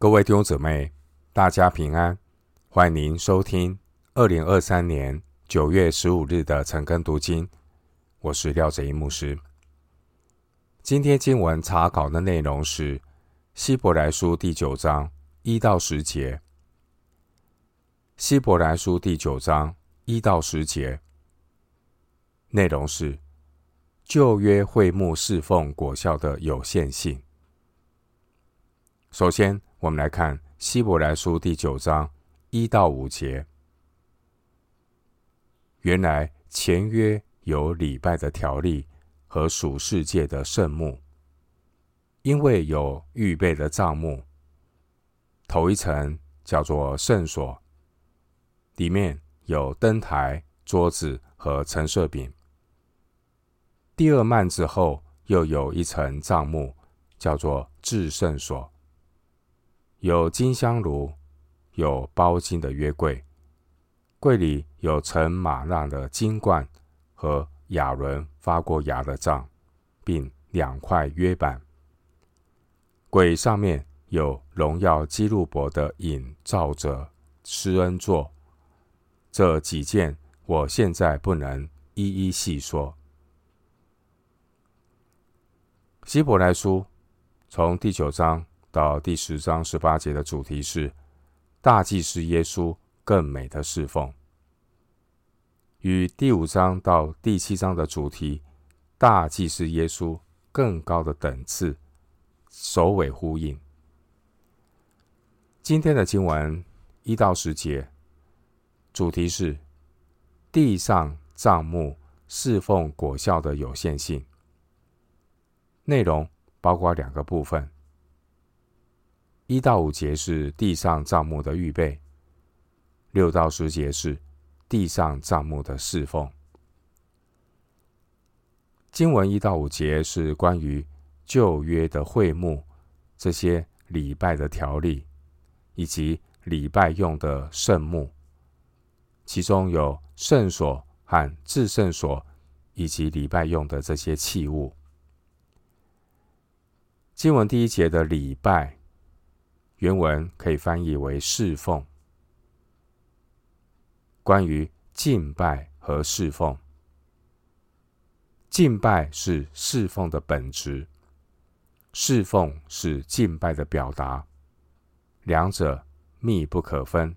各位弟兄姊妹，大家平安！欢迎您收听二零二三年九月十五日的晨更读经。我是廖哲一牧师。今天经文查考的内容是《希伯来书》第九章一到十节。《希伯来书》第九章一到十节内容是旧约会幕侍奉果效的有限性。首先，我们来看《希伯来书》第九章一到五节。原来前约有礼拜的条例和属世界的圣幕，因为有预备的帐幕。头一层叫做圣所，里面有灯台、桌子和陈设饼。第二幔之后又有一层帐幕，叫做至圣所。有金香炉，有包金的约柜，柜里有盛吗哪的金罐和亚伦发过芽的杖，并两块约板。柜上面有荣耀基路伯的影照着施恩座。这几件我现在不能一一细说。希伯来书从第九章。到第十章十八节的主题是大祭司耶稣更美的侍奉，与第五章到第七章的主题大祭司耶稣更高的等次首尾呼应。今天的经文一到十节，主题是地上帐幕侍奉果效的有限性，内容包括两个部分。一到五节是地上帐幕的预备，六到十节是地上帐幕的侍奉。经文一到五节是关于旧约的会幕，这些礼拜的条例，以及礼拜用的圣幕，其中有圣所和至圣所，以及礼拜用的这些器物。经文第一节的礼拜。原文可以翻译为侍奉。关于敬拜和侍奉，敬拜是侍奉的本质，侍奉是敬拜的表达，两者密不可分。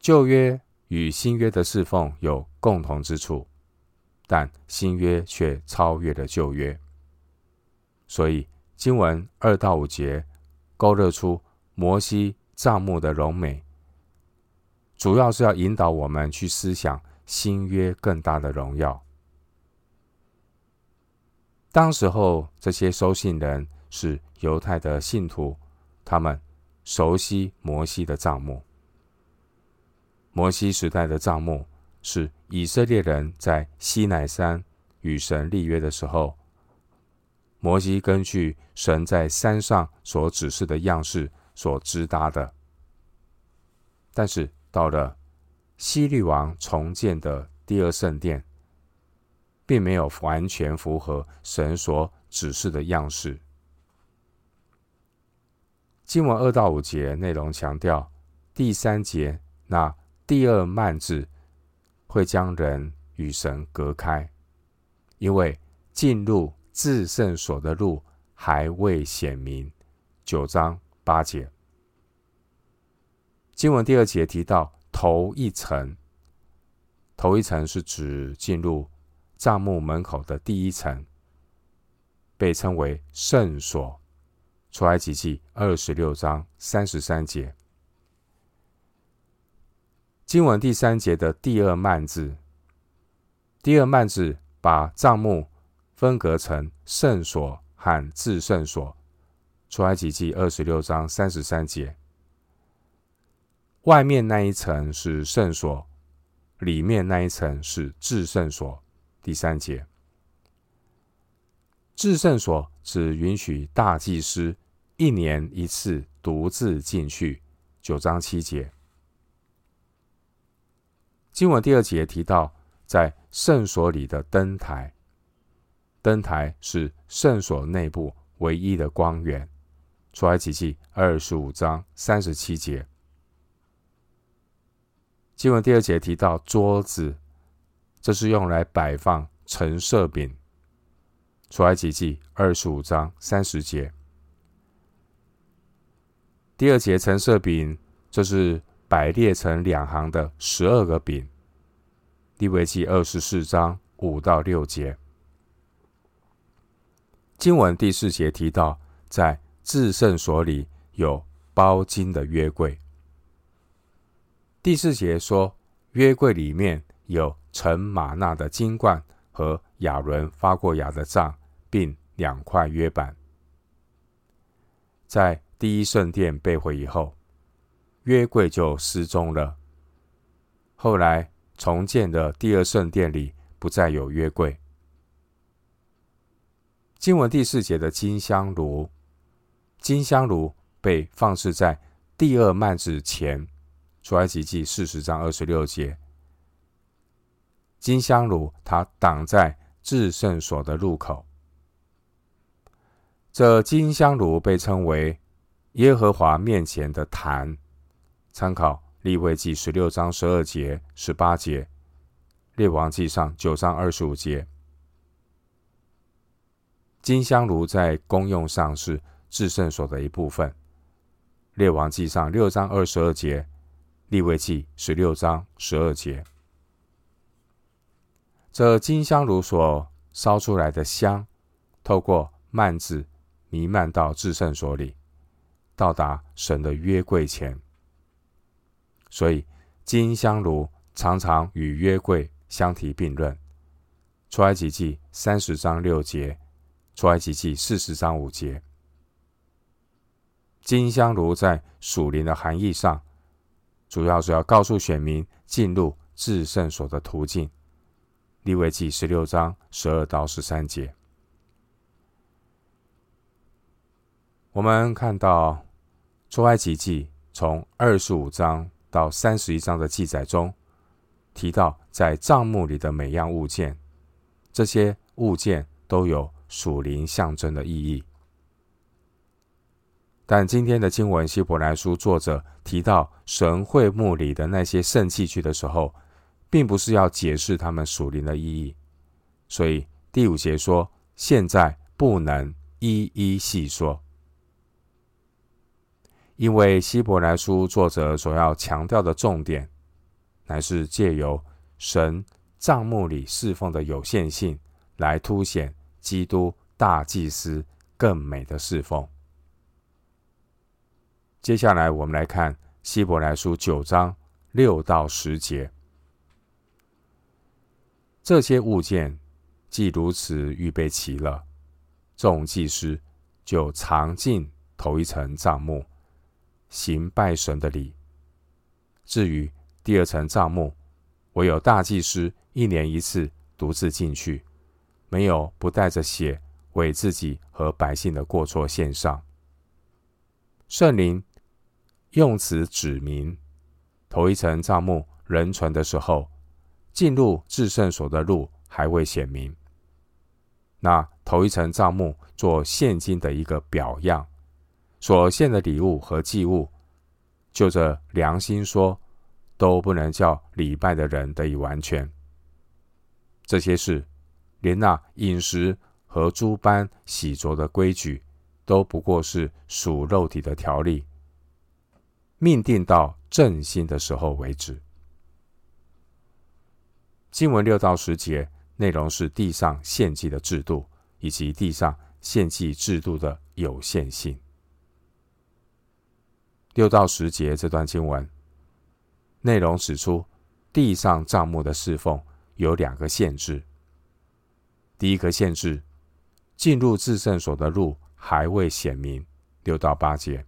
旧约与新约的侍奉有共同之处，但新约却超越了旧约，所以。经文二到五节勾勒出摩西帐幕的荣美，主要是要引导我们去思想新约更大的荣耀。当时候，这些收信人是犹太的信徒，他们熟悉摩西的帐幕。摩西时代的帐幕是以色列人在西乃山与神立约的时候。摩西根据神在山上所指示的样式所支搭的，但是到了希律王重建的第二圣殿，并没有完全符合神所指示的样式。经文二到五节内容强调，第三节那第二幔子会将人与神隔开，因为进入。至圣所的路还未显明。九章八节，经文第二节提到头一层，头一层是指进入帐幕门口的第一层，被称为圣所。出埃及记二十六章三十三节，经文第三节的第二幔子，第二幔子把帐幕。分隔成圣所和至圣所，出埃及记二十六章三十三节。外面那一层是圣所，里面那一层是至圣所。第三节，至圣所只允许大祭司一年一次独自进去。九章七节。经文第二节提到，在圣所里的灯台。灯台是圣所内部唯一的光源，出埃及记二十五章三十七节。经文第二节提到桌子，这是用来摆放陈设饼。出埃及记二十五章三十节。第二节陈设饼，这是摆列成两行的十二个饼。利未记二十四章五到六节。经文第四节提到，在至圣所里有包金的约柜。第四节说，约柜里面有盛吗哪的金冠和亚伦发过芽的杖，并两块约板。在第一圣殿被毁以后，约柜就失踪了。后来重建的第二圣殿里不再有约柜。经文第四节的金香炉，金香炉被放置在第二幔子前，出埃及记四十章二十六节。金香炉它挡在至圣所的入口。这金香炉被称为耶和华面前的坛，参考立位记十六章十二节、十八节，列王记上九章二十五节。金香炉在功用上是至圣所的一部分，列王记上六章二十二节，利未记十六章十二节。这金香炉所烧出来的香，透过幔子弥漫到至圣所里。到达神的约柜前，所以金香炉常常与约柜相提并论。出埃及记三十章六节，出埃及记四十章五节。金香炉在属灵的含义上，主要是要告诉选民进入至圣所的途径。利未记十六章十二到十三节。我们看到出埃及记从二十五章到三十一章的记载中，提到在帐幕里的每样物件，这些物件都有属灵象征的意义。但今天的经文希伯来书作者提到神会幕里的那些圣器具的时候，并不是要解释他们属灵的意义，所以第五节说现在不能一一细说。因为希伯来书作者所要强调的重点，乃是借由神帐幕里侍奉的有限性，来凸显基督大祭司更美的侍奉。接下来，我们来看希伯来书九章六到十节。这些物件既如此预备齐了，众祭司就常进头一层帐幕。行拜神的礼。至于第二层帐幕，唯有大祭司一年一次独自进去，没有不带着血为自己和百姓的过错献上。圣灵用此指明，头一层帐幕仍存的时候，进入至圣所的路还未显明。那头一层帐幕做现今的一个表样。所献的礼物和祭物，就着良心说，都不能叫礼拜的人得以完全。这些事，连那饮食和诸般洗濯的规矩，都不过是属肉体的条例，命定到正心的时候为止。经文六到十节内容是地上献祭的制度，以及地上献祭制度的有限性。六到十节这段经文内容指出，地上账目的侍奉有两个限制。第一个限制，进入至圣所的路还未显明，六到八节。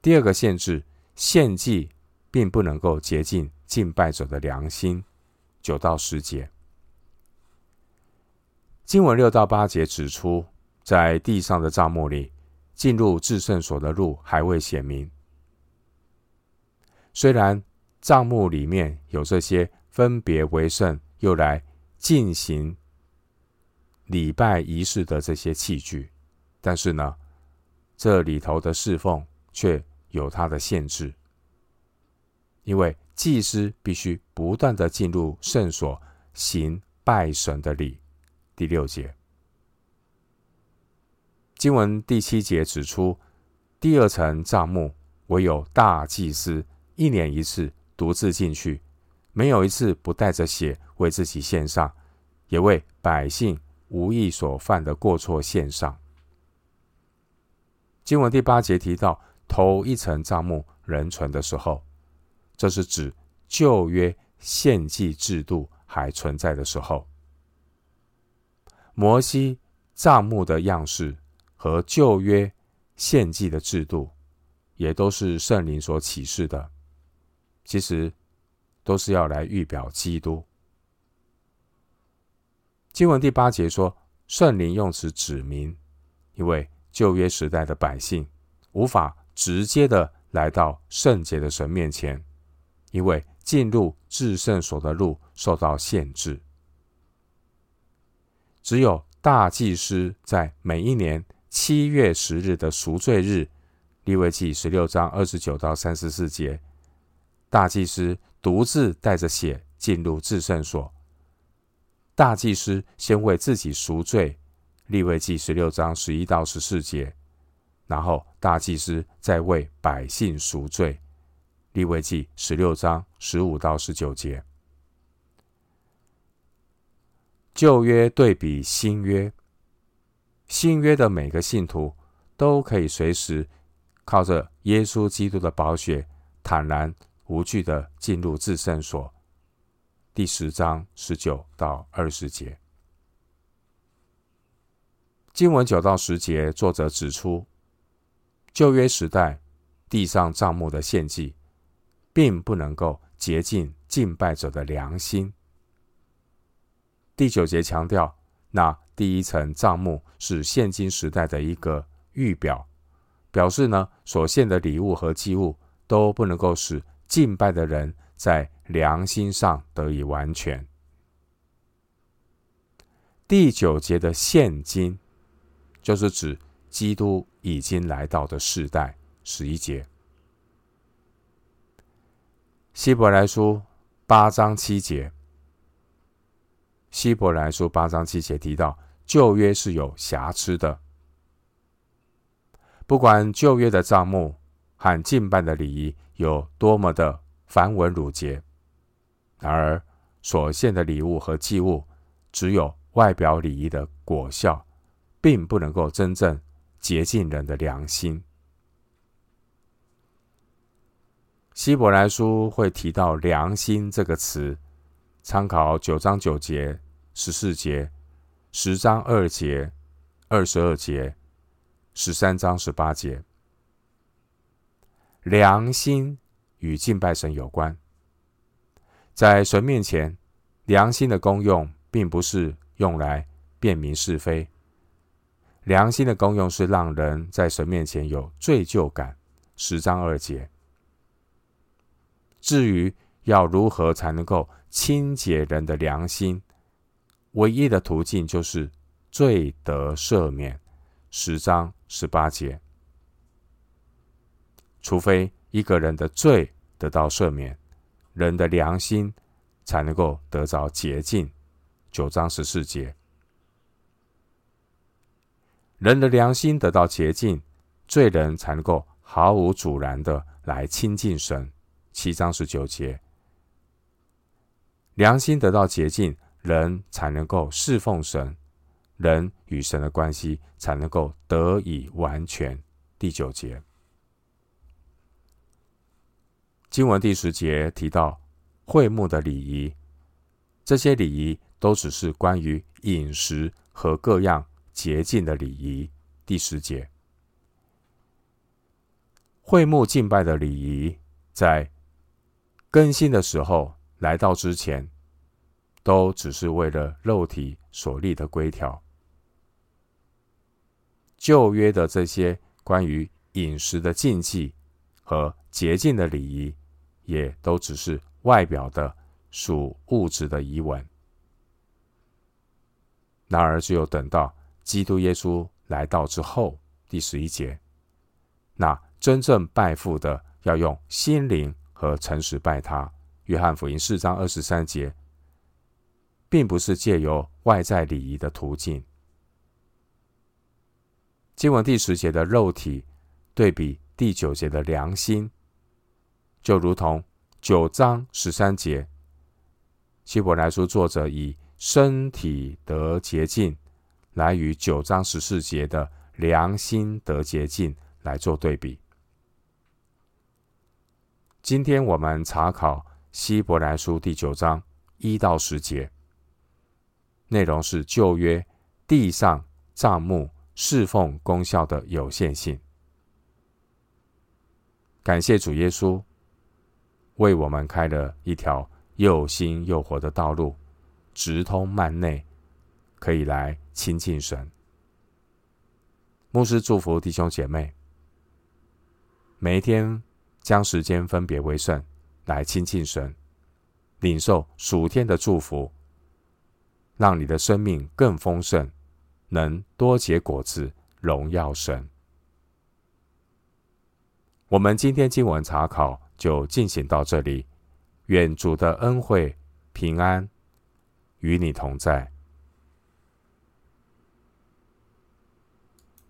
第二个限制，献祭并不能够洁净敬拜者的良心，九到十节。经文六到八节指出，在地上的帐幕里。进入至圣所的路还未显明。虽然帐幕里面有这些分别为圣，又来进行礼拜仪式的这些器具，但是呢，这里头的侍奉却有它的限制，因为祭司必须不断的进入圣所行拜神的礼。第六节，经文第七节指出，第二层帐幕唯有大祭司一年一次独自进去，没有一次不带着血为自己献上，也为百姓无意所犯的过错献上。经文第八节提到，头一层帐幕仍存的时候，这是指旧约献祭制度还存在的时候。摩西帐幕的样式和旧约献祭的制度，也都是圣灵所启示的，其实都是要来预表基督。经文第八节说，圣灵用此指明，因为。旧约时代的百姓无法直接的来到圣洁的神面前，因为进入至圣所的路受到限制。只有大祭司在每一年七月十日的赎罪日，利未记十六章二十九到三十四节，大祭司独自带着血进入至圣所。大祭司先为自己赎罪。利未记十六章十一到十四节，然后大祭司再为百姓赎罪。利未记十六章十五到十九节。旧约对比新约，新约的每个信徒都可以随时靠着耶稣基督的宝血，坦然无惧的进入至圣所。第十章十九到二十节。经文九到十节，作者指出，旧约时代地上帐幕的献祭，并不能够洁净敬拜者的良心。第九节强调，那第一层帐幕是现今时代的一个预表，表示呢，所献的礼物和祭物都不能够使敬拜的人在良心上得以完全。第九节的现今。就是指基督已经来到的世代。十一节，希伯来书八章七节，希伯来书八章七节提到旧约是有瑕疵的。不管旧约的账目和敬拜的礼仪有多么的繁文缛节，然而所献的礼物和祭物只有外表礼仪的果效。并不能够真正洁净人的良心。希伯来书会提到“良心”这个词，参考九章九节、十四节、十章二节、二十二节、十三章十八节。良心与敬拜神有关，在神面前，良心的功用并不是用来辨明是非。良心的功用是让人在神面前有罪疚感，十章二节。至于要如何才能够清洁人的良心，唯一的途径就是罪得赦免，十章十八节。除非一个人的罪得到赦免，人的良心才能够得着洁净，九章十四节。人的良心得到洁净，罪人才能够毫无阻拦的来亲近神。七章十九节，良心得到洁净，人才能够侍奉神，人与神的关系才能够得以完全。第九节，经文第十节提到会幕的礼仪，这些礼仪都只是关于饮食和各样。洁净的礼仪，第十节，会幕敬拜的礼仪，在更新的时候来到之前，都只是为了肉体所立的规条。旧约的这些关于饮食的禁忌和洁净的礼仪，也都只是外表的属物质的仪文。然而，只有等到基督耶稣来到之后，第十一节，那真正拜父的，要用心灵和诚实拜他。约翰福音四章二十三节，并不是借由外在礼仪的途径。经文第十节的肉体对比第九节的良心，就如同九章十三节，希伯来书作者以身体得洁净来与九章十四节的良心得洁净来做对比。今天我们查考希伯来书第九章一到十节，内容是旧约地上帐幕侍奉功效的有限性。感谢主耶稣为我们开了一条又新又活的道路，直通幔内，可以来亲近神。牧师祝福弟兄姐妹，每一天将时间分别为圣，来亲近神，领受属天的祝福，让你的生命更丰盛。能多结果子，荣耀神。我们今天经文查考就进行到这里，愿主的恩惠平安与你同在。